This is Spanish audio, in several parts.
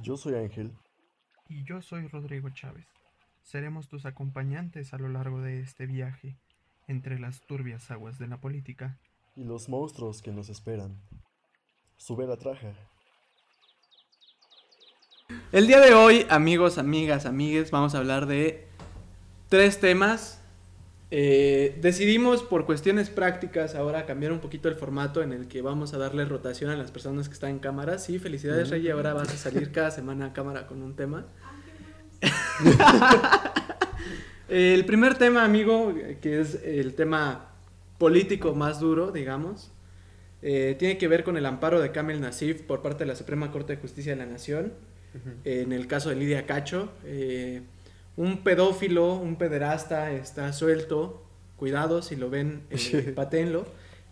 Yo soy Ángel. Y yo soy Rodrigo Chávez. Seremos tus acompañantes a lo largo de este viaje entre las turbias aguas de la política. Y los monstruos que nos esperan. Sube la traja. El día de hoy, amigos, amigas, amigues, vamos a hablar de tres temas. Eh, decidimos por cuestiones prácticas ahora cambiar un poquito el formato en el que vamos a darle rotación a las personas que están en cámara. Sí, felicidades, Rey, ahora vas a salir cada semana a cámara con un tema. el primer tema, amigo, que es el tema político más duro, digamos, eh, tiene que ver con el amparo de Kamel Nasif por parte de la Suprema Corte de Justicia de la Nación, en el caso de Lidia Cacho. Eh, un pedófilo, un pederasta está suelto, cuidado si lo ven, eh, patenlo.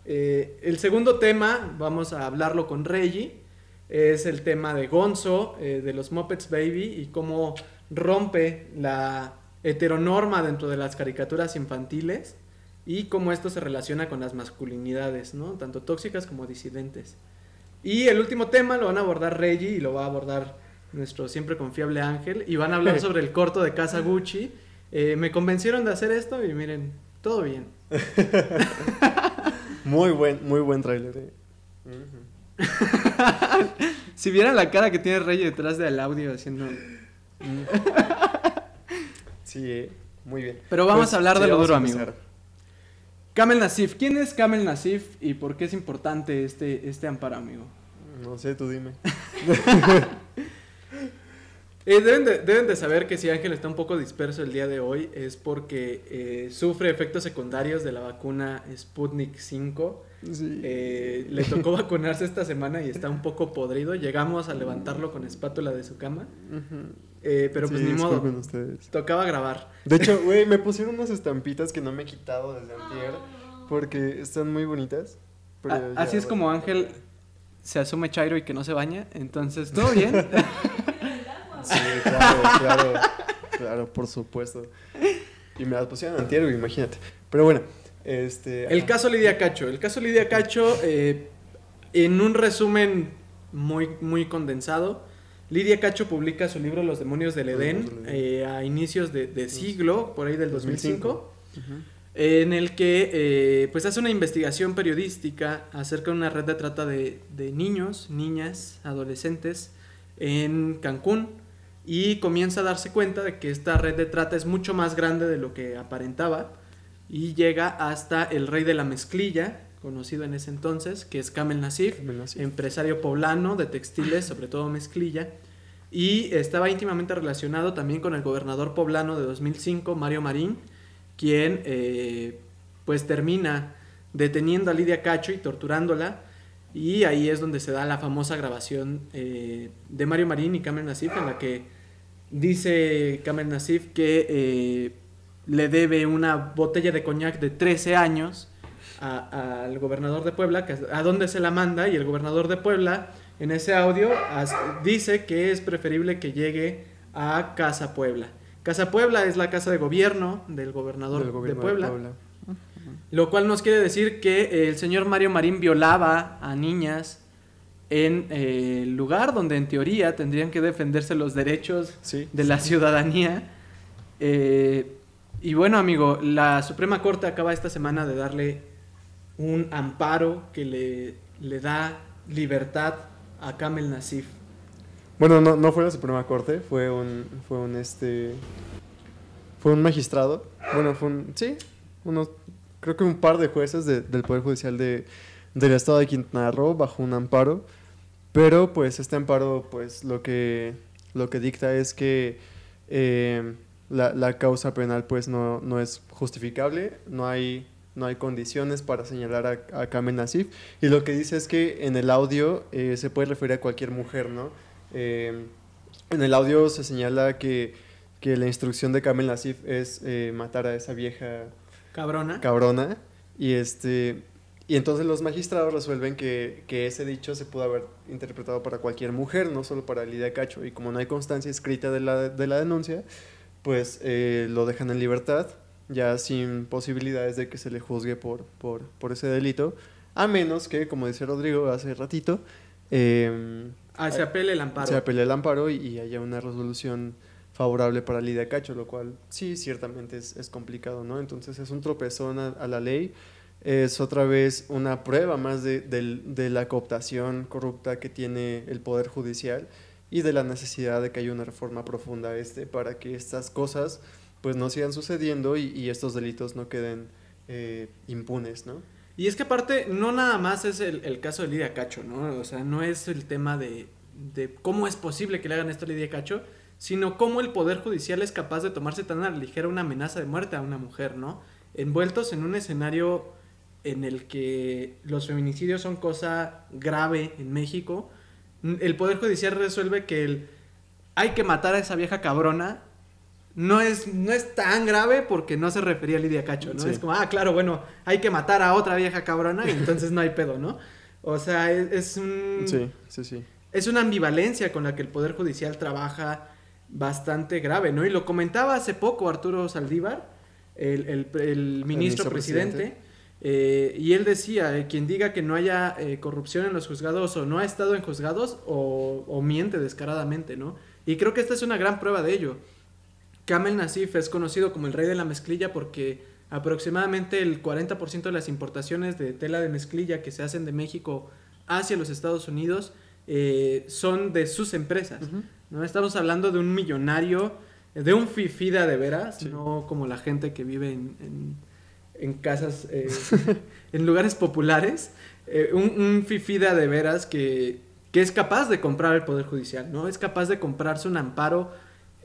Eh, el segundo tema, vamos a hablarlo con Reggie, es el tema de Gonzo, eh, de los Muppets Baby y cómo rompe la heteronorma dentro de las caricaturas infantiles y cómo esto se relaciona con las masculinidades, ¿no? Tanto tóxicas como disidentes. Y el último tema lo van a abordar Reggie y lo va a abordar nuestro siempre confiable Ángel, y van a hablar sobre el corto de Casa Gucci. Eh, me convencieron de hacer esto y miren, todo bien. muy buen, muy buen tráiler. eh. si vieran la cara que tiene Rey detrás del audio haciendo... Sí, eh, muy bien. Pero vamos Pues, a hablar sí, de lo duro, amigo. Kamel Nasif. ¿Quién es Kamel Nasif y por qué es importante este, este amparo, amigo? No sé, tú dime. Eh, deben, de, deben de saber que si Ángel está un poco disperso el día de hoy es porque eh, sufre efectos secundarios de la vacuna Sputnik 5. Sí. Eh, le tocó vacunarse esta semana y está un poco podrido. Llegamos a levantarlo con espátula de su cama. Pero pues Sí, ni modo. ustedes. Tocaba grabar. De hecho, güey, me pusieron unas estampitas que no me he quitado desde antier porque están muy bonitas. pero A- ya, así es como Ángel se asume Chairo y que no se baña. Entonces, todo bien. Sí, claro, claro, claro, por supuesto. Y me las pusieron antier, güey, imagínate. Pero bueno, este... El caso Lidia Cacho. El caso Lidia Cacho, eh, en un resumen muy, muy condensado, Lidia Cacho publica su libro Los demonios del Edén eh, a inicios de, de siglo, por ahí del 2005. 2005. Ujú. en el que eh, pues hace una investigación periodística acerca de una red de trata de, de niños, niñas, adolescentes en Cancún y comienza a darse cuenta de que esta red de trata es mucho más grande de lo que aparentaba y llega hasta el rey de la mezclilla, conocido en ese entonces, que es Kamel Nasif, Kamel Nasif. empresario poblano de textiles, sobre todo mezclilla, y estaba íntimamente relacionado también con el gobernador poblano de 2005, Mario Marín, quien eh, pues termina deteniendo a Lidia Cacho y torturándola, y ahí es donde se da la famosa grabación eh, de Mario Marín y Kamel Nasif, en la que dice Kamel Nasif que eh, le debe una botella de coñac de 13 años al gobernador de Puebla, que a dónde se la manda, y el gobernador de Puebla en ese audio as- dice que es preferible que llegue a Casa Puebla. Casa Puebla es la casa de gobierno del gobernador Del gobierno de Puebla. Lo cual nos quiere decir que el señor Mario Marín violaba a niñas en eh, el lugar donde en teoría tendrían que defenderse los derechos Sí. de la ciudadanía. Eh, y bueno, amigo, la Suprema Corte acaba esta semana de darle un amparo que le, le da libertad a Kamel Nasif. Bueno, no, no fue la Suprema Corte, fue un, fue un, este, fue un magistrado, bueno, fue un, sí, unos, creo que un par de jueces de- del Poder Judicial de, del Estado de Quintana Roo bajo un amparo, pero pues este amparo, pues lo que, lo que dicta es que eh, la, la causa penal pues no, no es justificable, no hay, no hay condiciones para señalar a, a Kamel Nasif, y lo que dice es que en el audio eh, se puede referir a cualquier mujer, ¿no? Eh, en el audio se señala que, que la instrucción de Kamel Nasif es eh, matar a esa vieja Cabrona. cabrona y este y entonces los magistrados resuelven que, que ese dicho se pudo haber interpretado para cualquier mujer, no solo para Lidia Cacho. Y como no hay constancia escrita de la, de la denuncia, pues eh, lo dejan en libertad, ya sin posibilidades de que se le juzgue por, por, por ese delito, a menos que, como dice Rodrigo hace ratito, eh, Ah, se apele el amparo. se apele el amparo y, y haya una resolución favorable para Lidia Cacho, lo cual sí, ciertamente es, es complicado, ¿no? Entonces es un tropezón a, a la ley, es otra vez una prueba más de, del- de la cooptación corrupta que tiene el Poder Judicial y de la necesidad de que haya una reforma profunda este para que estas cosas pues no sigan sucediendo y, y estos delitos no queden eh, impunes, ¿no? Y es que aparte, no nada más es el, el caso de Lidia Cacho, ¿no? O sea, no es el tema de, de cómo es posible que le hagan esto a Lidia Cacho, sino cómo el Poder Judicial es capaz de tomarse tan a la ligera una amenaza de muerte a una mujer, ¿no? Envueltos en un escenario en el que los feminicidios son cosa grave en México, el Poder Judicial resuelve que el hay que matar a esa vieja cabrona no es, no es tan grave porque no se refería a Lidia Cacho, ¿no? Sí. Es como, ah, claro, bueno, hay que matar a otra vieja cabrona y entonces no hay pedo, ¿no? O sea, es, es un... Sí, sí, sí. Es una ambivalencia con la que el Poder Judicial trabaja bastante grave, ¿no? Y lo comentaba hace poco Arturo Saldívar, el, el- el ministro ministro presidente, presidente. Eh, y él decía, eh, quien diga que no haya eh, corrupción en los juzgados o no ha estado en juzgados o, o miente descaradamente, ¿no? Y creo que esta es una gran prueba de ello. Kamel Nasif es conocido como el rey de la mezclilla porque aproximadamente el 40% de las importaciones de tela de mezclilla que se hacen de México hacia los Estados Unidos son de sus empresas. ¿no? Estamos hablando de un millonario, de un fifida de veras, Sí. no como la gente que vive en, en- en casas, eh, en lugares populares, eh, un, un fifida de veras que, que es capaz de comprar el Poder Judicial, ¿no? Es capaz de comprarse un amparo,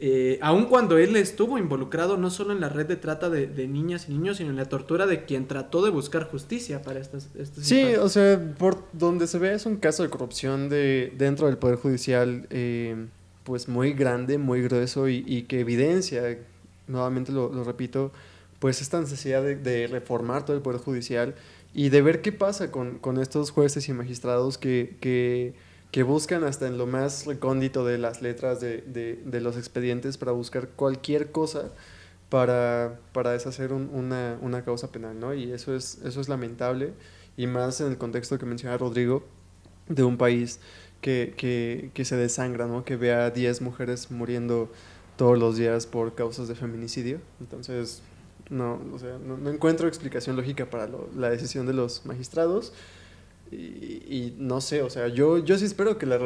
eh, aun cuando él estuvo involucrado no solo en la red de trata de, de niñas y niños, sino en la tortura de quien trató de buscar justicia para estas, estas Sí, infancias. o sea, por donde se ve es un caso de corrupción de dentro del Poder Judicial, eh, pues muy grande, muy grueso y, y que evidencia, nuevamente lo, lo repito, pues esta necesidad de, reformar todo el Poder Judicial y de ver qué pasa con, estos jueces y magistrados que, buscan hasta en lo más recóndito de las letras de, los expedientes para buscar cualquier cosa para, deshacer un- una, causa penal, ¿no? Y eso es, eso es lamentable, y más en el contexto que menciona Rodrigo, de un país que, que, se desangra, ¿no? Que vea a 10 mujeres muriendo todos los días por causas de feminicidio. Entonces, no, o sea, no, encuentro explicación lógica para la decisión de los magistrados. Y, no sé, o sea, yo, yo sí espero que, la,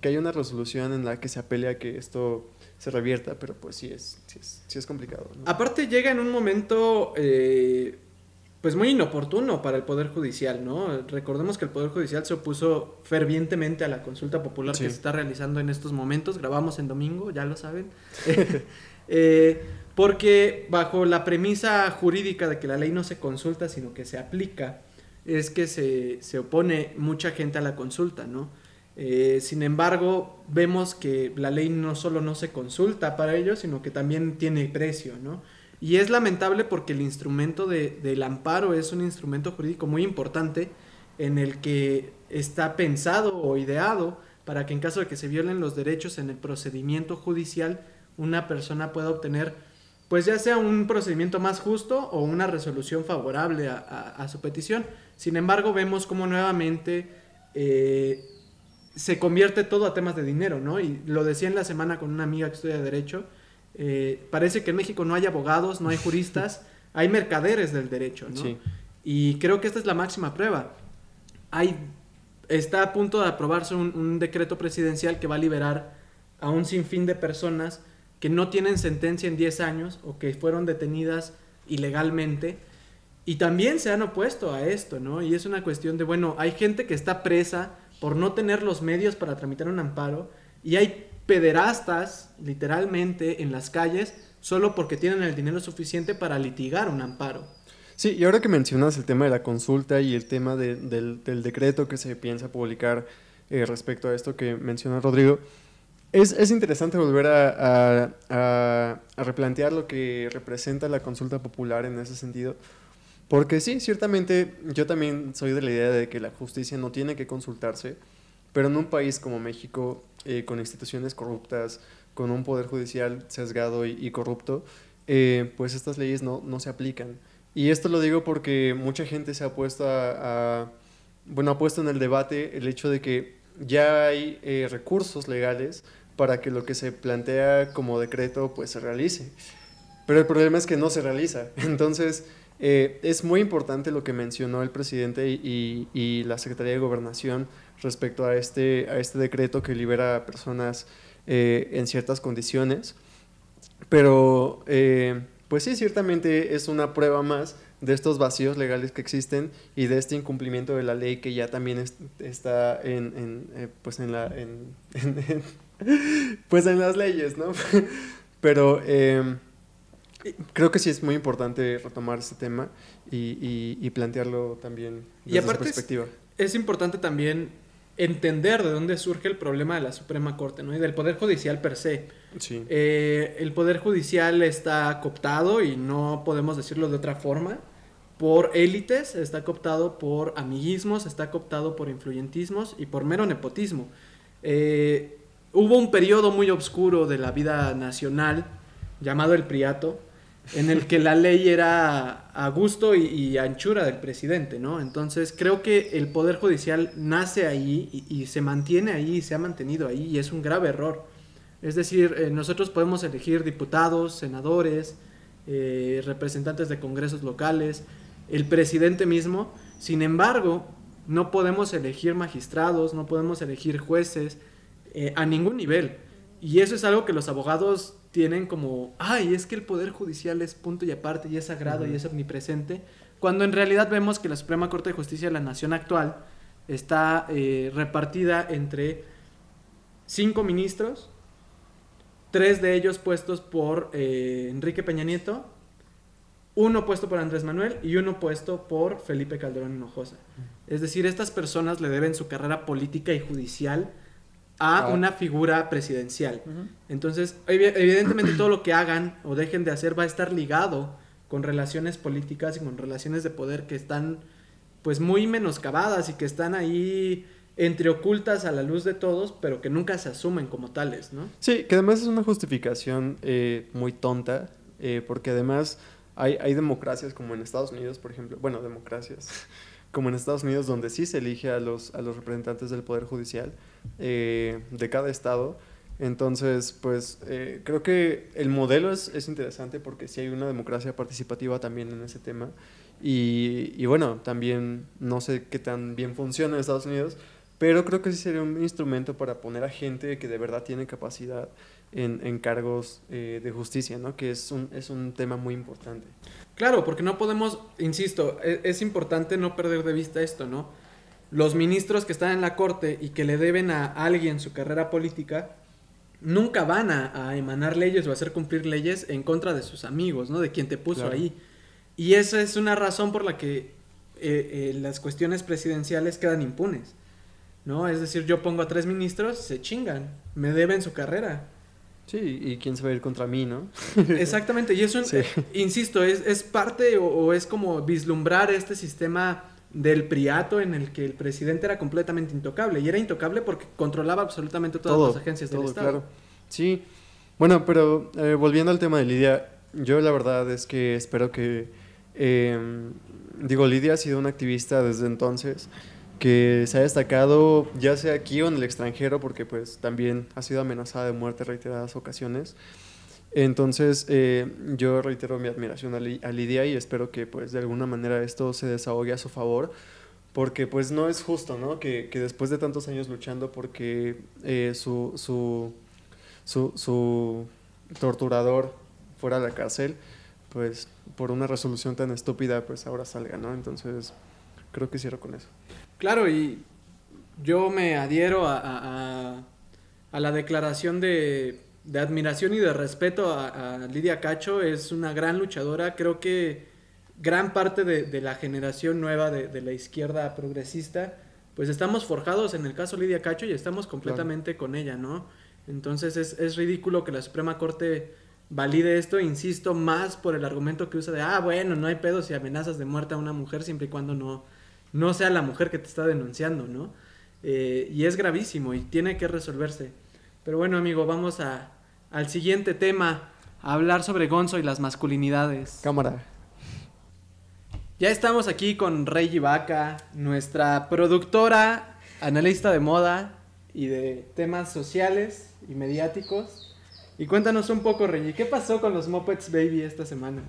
que haya una resolución en la que se apele a que esto se revierta, pero pues sí es, sí es, sí es complicado. Aparte llega en un momento eh, pues muy inoportuno para el Poder Judicial, ¿no? Recordemos que el Poder Judicial se opuso fervientemente a la consulta popular Sí. que se está realizando en estos momentos. Grabamos en domingo, ya lo saben. Eh, porque bajo la premisa jurídica de que la ley no se consulta, sino que se aplica, es que se, se opone mucha gente a la consulta, ¿no? Eh, sin embargo, vemos que la ley no solo no se consulta para ello, sino que también tiene precio, ¿no? Y es lamentable porque el instrumento de- del amparo es un instrumento jurídico muy importante en el que está pensado o ideado para que en caso de que se violen los derechos en el procedimiento judicial, una persona pueda obtener, pues ya sea un procedimiento más justo o una resolución favorable a, a- su petición. Sin embargo, vemos como nuevamente eh, se convierte todo a temas de dinero, ¿no? Y lo decía en la semana con una amiga que estudia Derecho, eh, parece que en México no hay abogados, no hay juristas, hay mercaderes del derecho, ¿no? Sí. Y creo que esta es la máxima prueba. Hay, está a punto de aprobarse un, un decreto presidencial que va a liberar a un sinfín de personas que no tienen sentencia en 10 años o que fueron detenidas ilegalmente y también se han opuesto a esto, ¿no? Y es una cuestión de, bueno, hay gente que está presa por no tener los medios para tramitar un amparo y hay pederastas, literalmente, en las calles solo porque tienen el dinero suficiente para litigar un amparo. Sí, y ahora que mencionas el tema de la consulta y el tema de- del, decreto que se piensa publicar eh, respecto a esto que menciona Rodrigo, es, es interesante volver a replantear lo que representa la consulta popular en ese sentido. Porque sí, ciertamente yo también soy de la idea de que la justicia no tiene que consultarse, pero en un país como México, eh, con instituciones corruptas, con un poder judicial sesgado y, corrupto, eh, pues estas leyes no, no se aplican. Y esto lo digo porque mucha gente se ha puesto a- bueno, ha puesto en el debate el hecho de que ya hay eh, recursos legales para que lo que se plantea como decreto pues se realice. Pero el problema es que no se realiza. Entonces, eh, es muy importante lo que mencionó el presidente y, y, la Secretaría de Gobernación respecto a este, a este decreto que libera a personas eh, en ciertas condiciones. Pero, eh, pues sí, ciertamente es una prueba más de estos vacíos legales que existen y de este incumplimiento de la ley que ya también está en, en pues en la en, pues en las leyes, ¿no? Pero creo que sí es muy importante retomar este tema y, y, plantearlo también desde y aparte perspectiva. Es, importante también entender de dónde surge el problema de la Suprema Corte, ¿no? Y del Poder Judicial per se. Sí. Eh, el Poder Judicial está cooptado, y no podemos decirlo de otra forma, por élites, está cooptado por amiguismos, está cooptado por influyentismos y por mero nepotismo. Eh, hubo un periodo muy oscuro de la vida nacional llamado el Priato, en el que la ley era a gusto y, anchura del presidente, ¿no? Entonces creo que el Poder Judicial nace ahí y, se mantiene ahí se ha mantenido ahí y es un grave error. Es decir, eh, nosotros podemos elegir diputados, senadores, eh, representantes de congresos locales, el presidente mismo, sin embargo, no podemos elegir magistrados, no podemos elegir jueces eh, a ningún nivel. Y eso es algo que los abogados tienen como, ay, es que el Poder Judicial es punto y aparte y es sagrado y es omnipresente, cuando en realidad vemos que la Suprema Corte de Justicia de la Nación actual está eh, repartida entre cinco ministros, tres de ellos puestos por eh, Enrique Peña Nieto, uno puesto por Andrés Manuel y uno puesto por Felipe Calderón Hinojosa. Es decir, estas personas le deben su carrera política y judicial a ah. una figura presidencial. Entonces, evidentemente todo lo que hagan o dejen de hacer va a estar ligado con relaciones políticas y con relaciones de poder que están pues muy menoscabadas y que están ahí entre ocultas a la luz de todos, pero que nunca se asumen como tales, ¿no? Sí, que además es una justificación eh, muy tonta, eh, porque además hay, hay democracias como en Estados Unidos, por ejemplo, bueno, democracias, como en Estados Unidos, donde sí se elige a los, a los representantes del Poder Judicial eh, de cada estado. Entonces, pues eh, creo que el modelo es, es, interesante porque sí hay una democracia participativa también en ese tema. Y, y, bueno, también no sé qué tan bien funciona en Estados Unidos, pero creo que sí sería un instrumento para poner a gente que de verdad tiene capacidad en, en cargos eh, de justicia, ¿no? Que es un, es un tema muy importante. Claro, porque no podemos, insisto, es, es, importante no perder de vista esto, ¿no? Los ministros que están en la corte y que le deben a alguien su carrera política, nunca van a, emanar leyes o hacer cumplir leyes en contra de sus amigos, ¿no? De quien te puso ahí. Y esa es una razón por la que eh, eh, las cuestiones presidenciales quedan impunes, ¿no? Es decir, yo pongo a tres ministros, se chingan, me deben su carrera. Sí, y quién se va a ir contra mí, ¿no? Exactamente, y eso, insisto, es, es parte o, es como vislumbrar este sistema del priato en el que el presidente era completamente intocable, y era intocable porque controlaba absolutamente todas las agencias del Estado. Claro. Sí, bueno, pero eh, volviendo al tema de Lidia, yo la verdad es que espero que, em, digo, Lidia ha sido una activista desde entonces, que se ha destacado ya sea aquí o en el extranjero, porque pues también ha sido amenazada de muerte reiteradas ocasiones. Entonces, eh, yo reitero mi admiración a, Lidia y espero que pues de alguna manera esto se desahogue a su favor, porque pues no es justo, ¿no? Que, que después de tantos años luchando porque eh, su, su, su, su torturador fuera a la cárcel, pues por una resolución tan estúpida, pues ahora salga, ¿no? Entonces, creo que cierro con eso. Claro, y yo me adhiero a, la declaración de, admiración y de respeto a, Lidia Cacho. Es una gran luchadora. Creo que gran parte de, la generación nueva de, la izquierda progresista, pues estamos forjados en el caso Lidia Cacho y estamos completamente con ella, ¿no? Entonces es, es ridículo que la Suprema Corte valide esto, insisto, más por el argumento que usa de, ah, bueno, no hay pedos y amenazas de muerte a una mujer siempre y cuando no no sea la mujer que te está denunciando, ¿no? Eh, y es gravísimo y tiene que resolverse. Pero bueno, amigo, vamos a, al siguiente tema, a hablar sobre Gonzo y las masculinidades. Cámara. Ya estamos aquí con Rey Vaca, nuestra productora, analista de moda y de temas sociales y mediáticos. Y cuéntanos un poco, Reggie, ¿qué pasó con los Muppets Baby esta semana?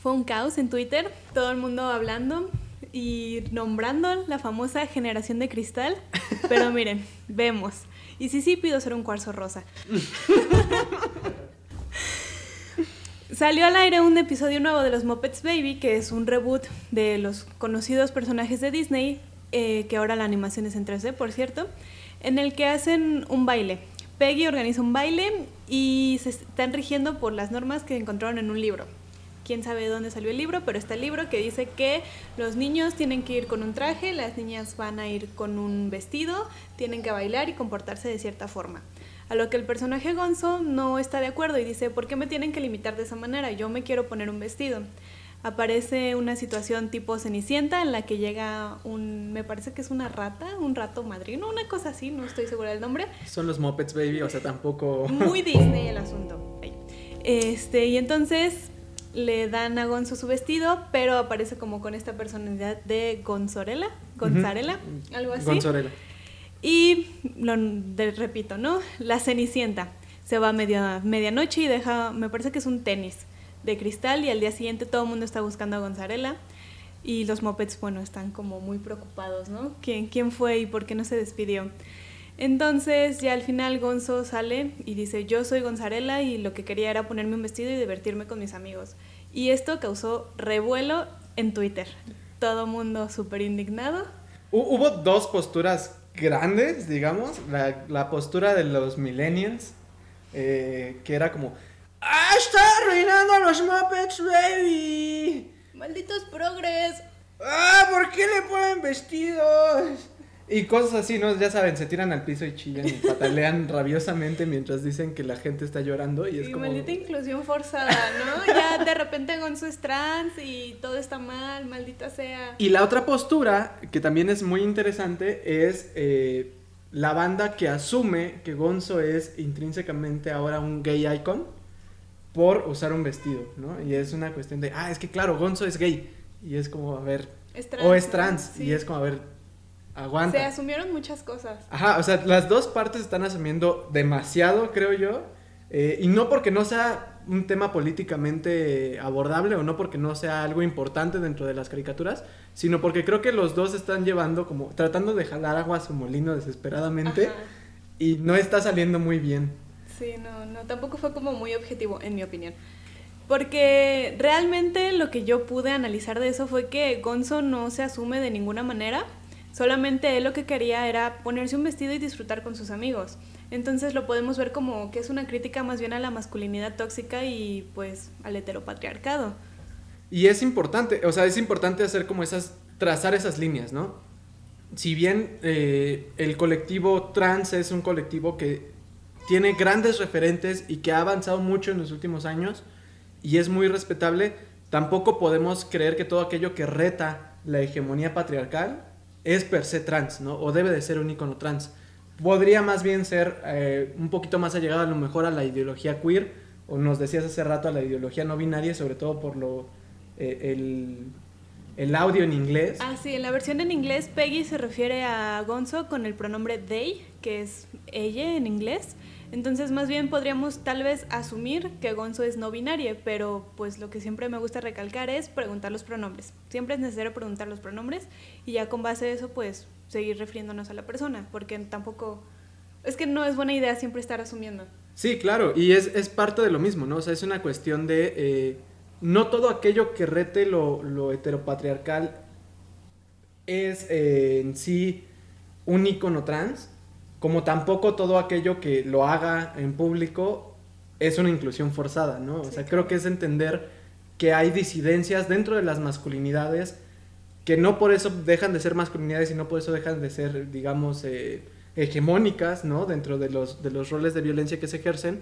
Fue un caos en Twitter, todo el mundo hablando y nombrando la famosa generación de cristal. Pero miren, vemos. Y sí, sí, pido ser un cuarzo rosa. Salió al aire un episodio nuevo de los Muppets Baby, que es un reboot de los conocidos personajes de Disney, eh, que ahora la animación es en 3D, por cierto, en el que hacen un baile. Peggy organiza un baile y se están rigiendo por las normas que encontraron en un libro. Quién sabe de dónde salió el libro, pero está el libro que dice que los niños tienen que ir con un traje, las niñas van a ir con un vestido, tienen que bailar y comportarse de cierta forma. A lo que el personaje Gonzo no está de acuerdo y dice, ¿por qué me tienen que limitar de esa manera? Yo me quiero poner un vestido. Aparece una situación tipo Cenicienta en la que llega un, me parece que es una rata, un rato madrino, una cosa así, no estoy segura del nombre. Son los Muppets Baby, o sea, tampoco... Muy Disney el asunto. Este, y entonces le dan a Gonzo su vestido, pero aparece como con esta personalidad de Gonzorela, Gonzarela, algo así. Gonzorela. Y lo de- repito, ¿no? La Cenicienta se va a media, medianoche y deja, me parece que es un tenis de cristal y al día siguiente todo el mundo está buscando a Gonzarela y los Muppets, bueno, están como muy preocupados, ¿no? ¿Quién, quién fue y por qué no se despidió? Entonces ya al final Gonzo sale y dice, yo soy Gonzarela y lo que quería era ponerme un vestido y divertirme con mis amigos. Y esto causó revuelo en Twitter. Todo mundo súper indignado. Hu- Hubo dos posturas grandes, digamos. La, la postura de los millennials, eh, que era como, ¡Ah, está arruinando a los Muppets, baby! Malditos progres. ¡Ah, ¿por qué le ponen vestidos? Y cosas así, ¿no? Ya saben, se tiran al piso y chillan y patalean rabiosamente mientras dicen que la gente está llorando y es Sí, como... maldita inclusión forzada, ¿no? Ya de repente Gonzo es trans y todo está mal, maldita sea. Y la otra postura, que también es muy interesante, es eh, la banda que asume que Gonzo es intrínsecamente ahora un gay icon por usar un vestido, ¿no? Y es una cuestión de, ah, es que claro, Gonzo es gay. Y es como, a ver, Es o es ¿no? trans. Sí. Y es como, a ver, aguanta. Se asumieron muchas cosas. Ajá, o sea, las dos partes están asumiendo demasiado, creo yo. eh, y no porque no sea un tema políticamente abordable o no porque no sea algo importante dentro de las caricaturas, sino porque creo que los dos están llevando como tratando de jalar agua a su molino desesperadamente Ajá. y no está saliendo muy bien. Sí, no, no, tampoco fue como muy objetivo, en mi opinión. Porque realmente lo que yo pude analizar de eso fue que Gonzo no se asume de ninguna manera, solamente él lo que quería era ponerse un vestido y disfrutar con sus amigos. Entonces lo podemos ver como que es una crítica más bien a la masculinidad tóxica y pues al heteropatriarcado. Y es importante, o sea, es importante hacer como esas, trazar esas líneas, ¿no? Si bien eh, el colectivo trans es un colectivo que tiene grandes referentes y que ha avanzado mucho en los últimos años y es muy respetable, tampoco podemos creer que todo aquello que reta la hegemonía patriarcal es per se trans, ¿no? O debe de ser un icono trans. Podría más bien ser eh, un poquito más allegado a lo mejor a la ideología queer, o nos decías hace rato a la ideología no binaria, sobre todo por lo eh, el, el audio en inglés. Ah, sí, en la versión en inglés Peggy se refiere a Gonzo con el pronombre they, que es ella en inglés. Entonces, más bien podríamos tal vez asumir que Gonzo es no binario, pero pues lo que siempre me gusta recalcar es preguntar los pronombres. Siempre es necesario preguntar los pronombres y ya con base a eso pues seguir refiriéndonos a la persona, porque tampoco es que no es buena idea siempre estar asumiendo. Sí, claro, y es, es parte de lo mismo, ¿no? O sea, es una cuestión de eh, no todo aquello que rete lo, lo heteropatriarcal es eh, en sí un icono trans, como tampoco todo aquello que lo haga en público es una inclusión forzada, ¿no? O Sí, sea, claro. creo que es entender que hay disidencias dentro de las masculinidades que no por eso dejan de ser masculinidades y no por eso dejan de ser, digamos, eh, hegemónicas, ¿no? Dentro de los, de los roles de violencia que se ejercen.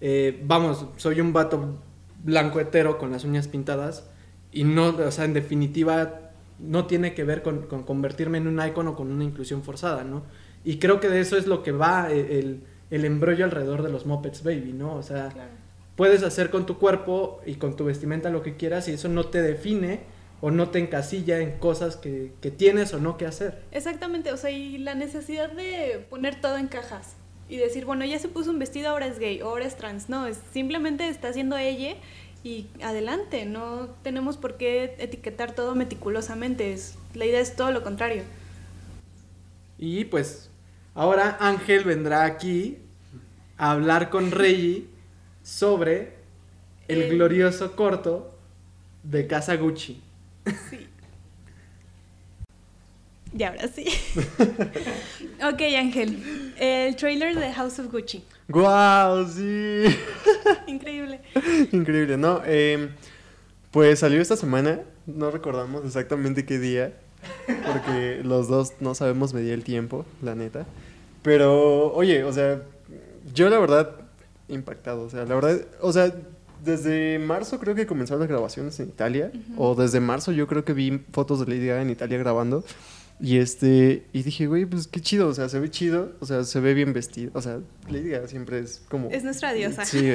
Eh, vamos, soy un vato blanco hetero con las uñas pintadas y no, o sea, en definitiva, no tiene que ver con, con convertirme en un icon o con una inclusión forzada, ¿no? Y creo que de eso es lo que va eh, el, el embrollo alrededor de los Muppets Baby, ¿no? O sea, Claro. puedes hacer con tu cuerpo y con tu vestimenta lo que quieras y eso no te define o no te encasilla en cosas que, que tienes o no que hacer. Exactamente, o sea, y la necesidad de poner todo en cajas y decir, bueno, ya se puso un vestido, ahora es gay, ahora es trans. No, es simplemente está siendo ella y adelante, no tenemos por qué etiquetar todo meticulosamente. Es, la idea es todo lo contrario. Y pues ahora Ángel vendrá aquí a hablar con Reggie sobre el glorioso corto de Casa Gucci. Sí. Y ahora sí. ok, Ángel. El trailer de House of Gucci. ¡Guau! Sí. Increíble. Increíble, ¿no? Eh, pues salió esta semana, no recordamos exactamente qué día, porque los dos no sabemos medir el tiempo, la neta. Pero, oye, o sea, yo la verdad, impactado, o sea, la verdad, o sea, desde marzo creo que comenzaron las grabaciones en Italia, o desde marzo yo creo que vi fotos de Lady Gaga en Italia grabando. Y este, y dije, güey, pues qué chido, o sea, se ve chido, o sea, se ve bien vestido, o sea, Lady Gaga siempre es como... Es nuestra diosa. Sí,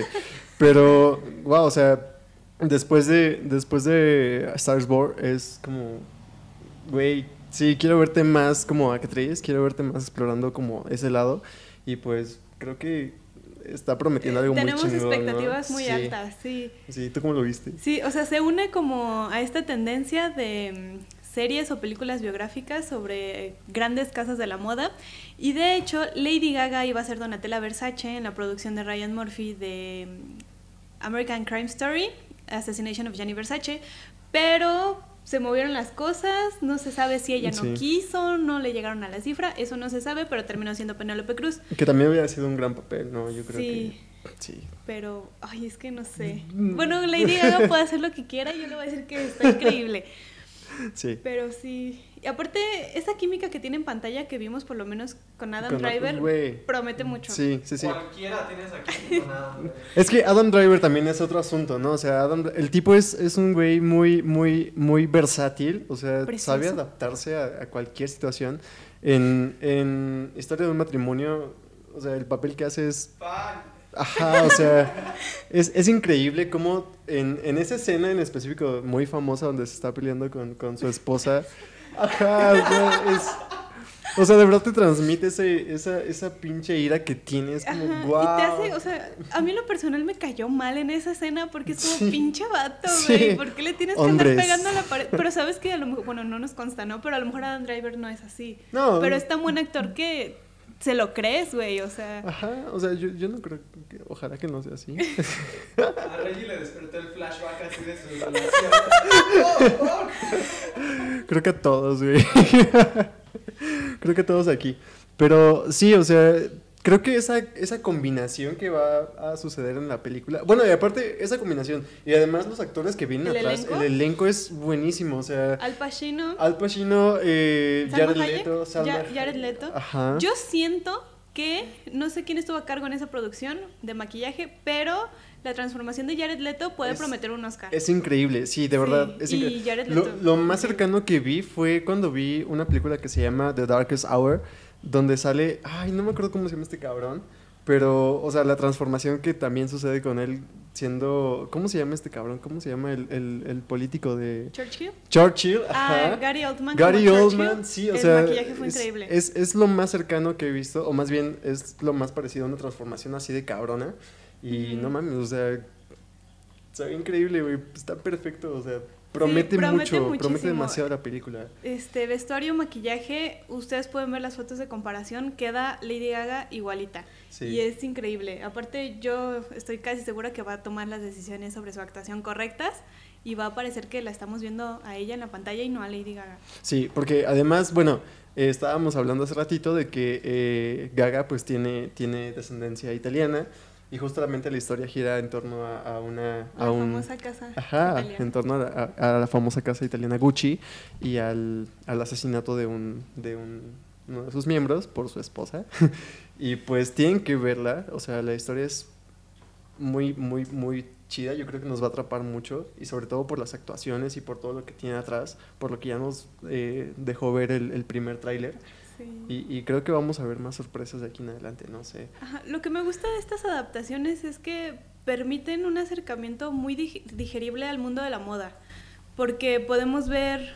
pero, wow, o sea, después de, después de A Star is Born es como, güey, sí, quiero verte más como actriz, quiero verte más explorando como ese lado, y pues creo que está prometiendo algo Eh, Tenemos muy ¿no? expectativas muy Sí, altas, sí. Sí, ¿tú cómo lo viste? Sí, o sea, se une como a esta tendencia de mm, series o películas biográficas sobre grandes casas de la moda. Y de hecho, Lady Gaga iba a ser Donatella Versace en la producción de Ryan Murphy de mm, American Crime Story, Assassination of Gianni Versace, pero se movieron las cosas, no se sabe si ella no Sí. quiso, no le llegaron a la cifra, eso no se sabe, pero terminó siendo Penélope Cruz. Que también hubiera sido un gran papel, ¿no? Yo creo Sí. que sí. Pero, ay, es que no sé. Mm. Bueno, Lady Gaga puede hacer lo que quiera y yo le voy a decir que está increíble. Sí. Pero sí. Y aparte, esa química que tiene en pantalla que vimos por lo menos con Adam Con Driver güey. promete mucho. Sí, sí, sí. Cualquiera tienes aquí con nada. Es que Adam Driver también es otro asunto, ¿no? O sea, Adam, el tipo es, es un güey muy, muy, muy versátil. O sea, Precioso. sabe adaptarse a, a cualquier situación. En, en Historia de un matrimonio, o sea, el papel que hace es... Ajá, o sea, es, es increíble cómo en, en esa escena en específico muy famosa donde se está peleando con, con su esposa, ajá, o sea, es... O sea, de verdad te transmite ese, esa, esa pinche ira que tienes, como, Ajá, wow. Y te hace, o sea, a mí lo personal me cayó mal en esa escena porque es como Sí. pinche vato, Sí. güey. ¿Por qué le tienes que andar pegando a la pared? Pero sabes que a lo mejor, bueno, no nos consta, ¿no? Pero a lo mejor Adam Driver no es así. No, Pero es tan buen actor que se lo crees, güey. O sea, Ajá, o sea, yo, yo no creo que, ojalá que no sea así. A Reggie le despertó el flashback así de su relación. creo que a todos, güey. creo que a todos aquí. Pero sí, o sea, creo que esa, esa combinación que va a suceder en la película. Bueno, y aparte, esa combinación. Y además los actores que vienen ¿El atrás, elenco? el elenco es buenísimo. O sea, Al Pacino, Al Pacino, eh, Jared Leto, Salma. Jared Leto. Ajá. Yo siento que, no sé quién estuvo a cargo en esa producción de maquillaje, pero la transformación de Jared Leto puede Es- prometer un Oscar. Es increíble, sí, de Sí, verdad. Es y. Jared Lo, Leto. lo más cercano que vi fue cuando vi una película que se llama The Darkest Hour, donde sale. Ay, no me acuerdo cómo se llama este cabrón. Pero, o sea, la transformación que también sucede con él siendo. ¿Cómo se llama este cabrón? ¿Cómo se llama el, el- el político de. Churchill. Churchill? Ah, Ajá. Gary Oldman. Gary Oldman, sí, o el sea. maquillaje fue es, increíble. Es, es lo más cercano que he visto, o más bien es lo más parecido a una transformación así de cabrona. Y no mames, o sea. Se ve increíble, güey. Está perfecto, o sea. Promete, promete mucho, promete demasiado la película. Este vestuario, maquillaje, ustedes pueden ver las fotos de comparación, queda Lady Gaga igualita. Sí. Y es increíble. Aparte, yo estoy casi segura que va a tomar las decisiones sobre su actuación correctas y va a parecer que la estamos viendo a ella en la pantalla y no a Lady Gaga. Sí, porque además, bueno, eh, estábamos hablando hace ratito de que eh, Gaga pues tiene, tiene descendencia italiana y justamente la historia gira en torno a, a una... La a un, famosa casa Ajá, italiana. en torno la, a la famosa casa italiana Gucci y al, al asesinato de un, de un, uno de sus miembros por su esposa. y pues tienen que verla, o sea, la historia es muy, muy, muy chida, yo creo que nos va a atrapar mucho y sobre todo por las actuaciones y por todo lo que tiene atrás, por lo que ya nos eh, dejó ver el, el primer tráiler Sí. y, y creo que vamos a ver más sorpresas de aquí en adelante, no sé. Ajá, Lo que me gusta de estas adaptaciones es que permiten un acercamiento muy dig- digerible al mundo de la moda. porque podemos ver,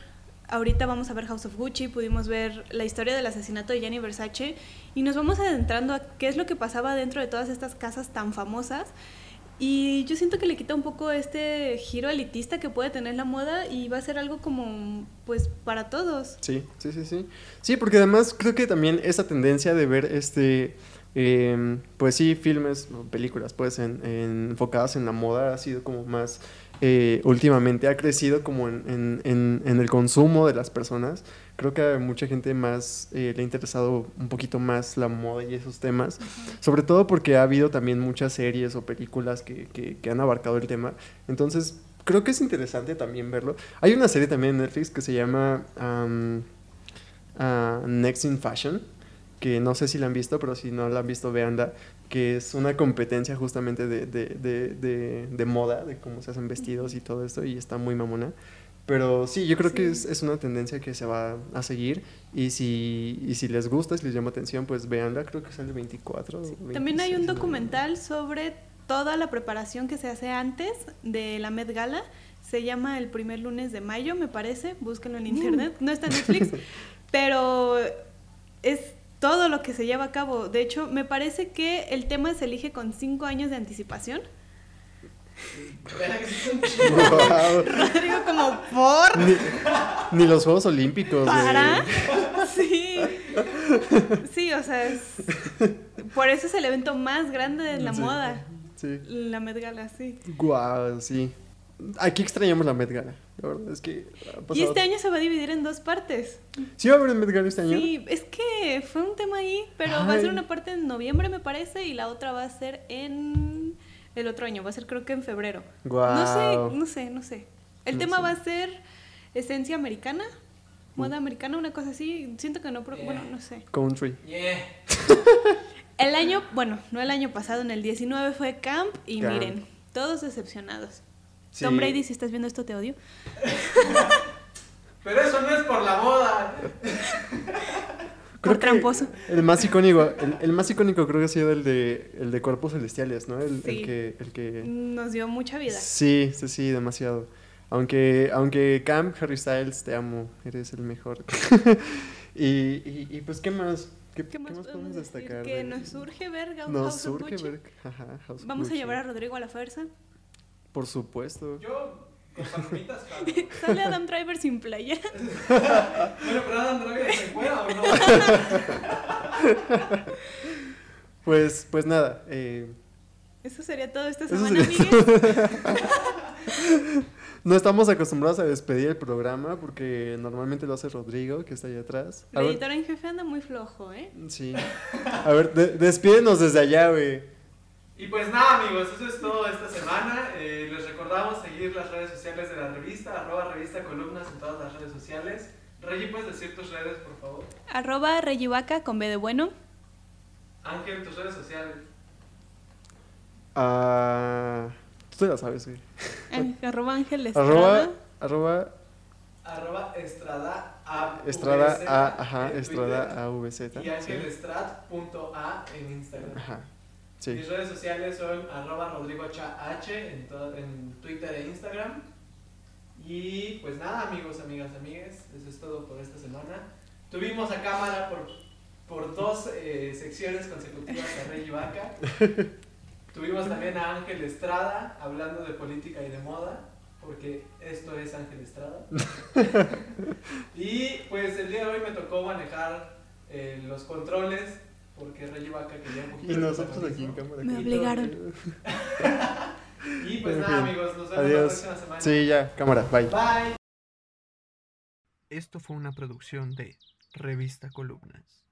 ahorita vamos a ver House of Gucci, pudimos ver la historia del asesinato de Gianni Versace y nos vamos adentrando a qué es lo que pasaba dentro de todas estas casas tan famosas. Y yo siento que le quita un poco este giro elitista que puede tener la moda y va a ser algo como, pues, para todos. Sí, sí, sí, sí. Sí, porque además creo que también esa tendencia de ver este, em, pues sí, filmes películas, pues, en, en- enfocadas en la moda ha sido como más, eh, últimamente ha crecido como en- en el consumo de las personas. Creo que a mucha gente más eh, le ha interesado un poquito más la moda y esos temas. Sobre todo porque ha habido también muchas series o películas que, que- que han abarcado el tema. Entonces, creo que es interesante también verlo. Hay una serie también en Netflix que se llama am, ah, Next in Fashion, que no sé si la han visto, pero si no la han visto, véanla, que es una competencia justamente de, de, de, de, de moda, de cómo se hacen vestidos y todo esto, y está muy mamona. Pero sí, yo creo que es, Sí. es una tendencia que se va a seguir y si, y si les gusta, si les llama atención, pues véanla, creo que sale el 24. o También hay 26 un documental sobre toda la preparación que se hace antes de la Met Gala. Se llama El primer lunes de mayo, me parece. Búsquenlo en internet. No está en Netflix, pero es todo lo que se lleva a cabo. De hecho, me parece que el tema se elige con cinco años de anticipación. Guau. Rodrigo como por Ni, ni los Juegos Olímpicos. para. Sí. Sí, o sea, es por eso es el evento más grande de la Sí, moda. Sí. La Met Gala, sí. Guau, sí. Aquí extrañamos la Met Gala. La verdad es que Y este año se va a dividir en dos partes. ¿Sí va a haber Met Gala este año? Sí, es que fue un tema ahí, pero va a ser una parte en noviembre, me parece, y la otra va a ser en el otro año, va a ser creo que en febrero. No sé, no sé, no sé. El No tema sé. va a ser esencia americana, moda americana, una cosa así. Siento que no, pero bueno, no sé. Country. Yeah. El año, bueno, no el año pasado, en el 19 fue Camp y Camp. miren, todos decepcionados. Sí. Tom Brady, si estás viendo esto, te odio. Pero eso no es por la moda. Creo Por que tramposo. El más icónico, el, el más icónico creo que ha sido el de, el de Cuerpos Celestiales, ¿no? El, el que, el que... Nos dio mucha vida. Sí, sí, sí, demasiado. Aunque, aunque Camp, Harry Styles, te amo, eres el mejor. y, y, y pues, ¿qué más? ¿Qué, ¿Qué más, podemos destacar? Que de- nos surge ver House Nos of surge Gucci. ver, ajá, House of Vamos a llevar a Rodrigo a la fuerza. Por supuesto. Yo, con palomitas, jalo. Sale Adam Driver sin playa. Bueno, pero Adam Driver se fuera o no. Pues, pues nada, eh, Eso sería todo esta semana, sería amigues. no estamos acostumbrados a despedir el programa porque normalmente lo hace Rodrigo, que está allá atrás. Ver, editora en jefe anda muy flojo, ¿eh? sí. A ver, de- despídenos desde allá, güey. Y pues nada, amigos, eso es todo esta semana. Eh, les recordamos seguir las redes sociales de la revista, arroba revista columnas en todas las redes sociales. Reggie, ¿puedes decir tus redes, por favor? Arroba Reyivaca con B de bueno. Ángel, tus redes sociales. Ah, tú te la sabes, güey. Ang- Arroba Ángel Estrada. Arroba, arroba Arroba Estrada A. Estrada A, ajá, Estrada Twitter, A, V, Z. Y ángelestrat.a en Instagram. Ajá, sí. Mis redes sociales son arroba Rodrigo Cha H en, to- en Twitter e Instagram. Y pues nada, amigos, amigas, amigues, eso es todo por esta semana. Tuvimos a cámara por, por dos eh, secciones consecutivas a Rey y Vaca. Tuvimos también a Ángel Estrada hablando de política y de moda, porque esto es Ángel Estrada. y pues el día de hoy me tocó manejar eh, los controles, porque Rey y Vaca quería un poquito Y nosotros aquí en cámara. Me obligaron. Y pues En nada, fin. amigos, nos vemos la Adiós. próxima semana. Sí, ya, cámara, bye. Bye. Esto fue una producción de Revista Columnas.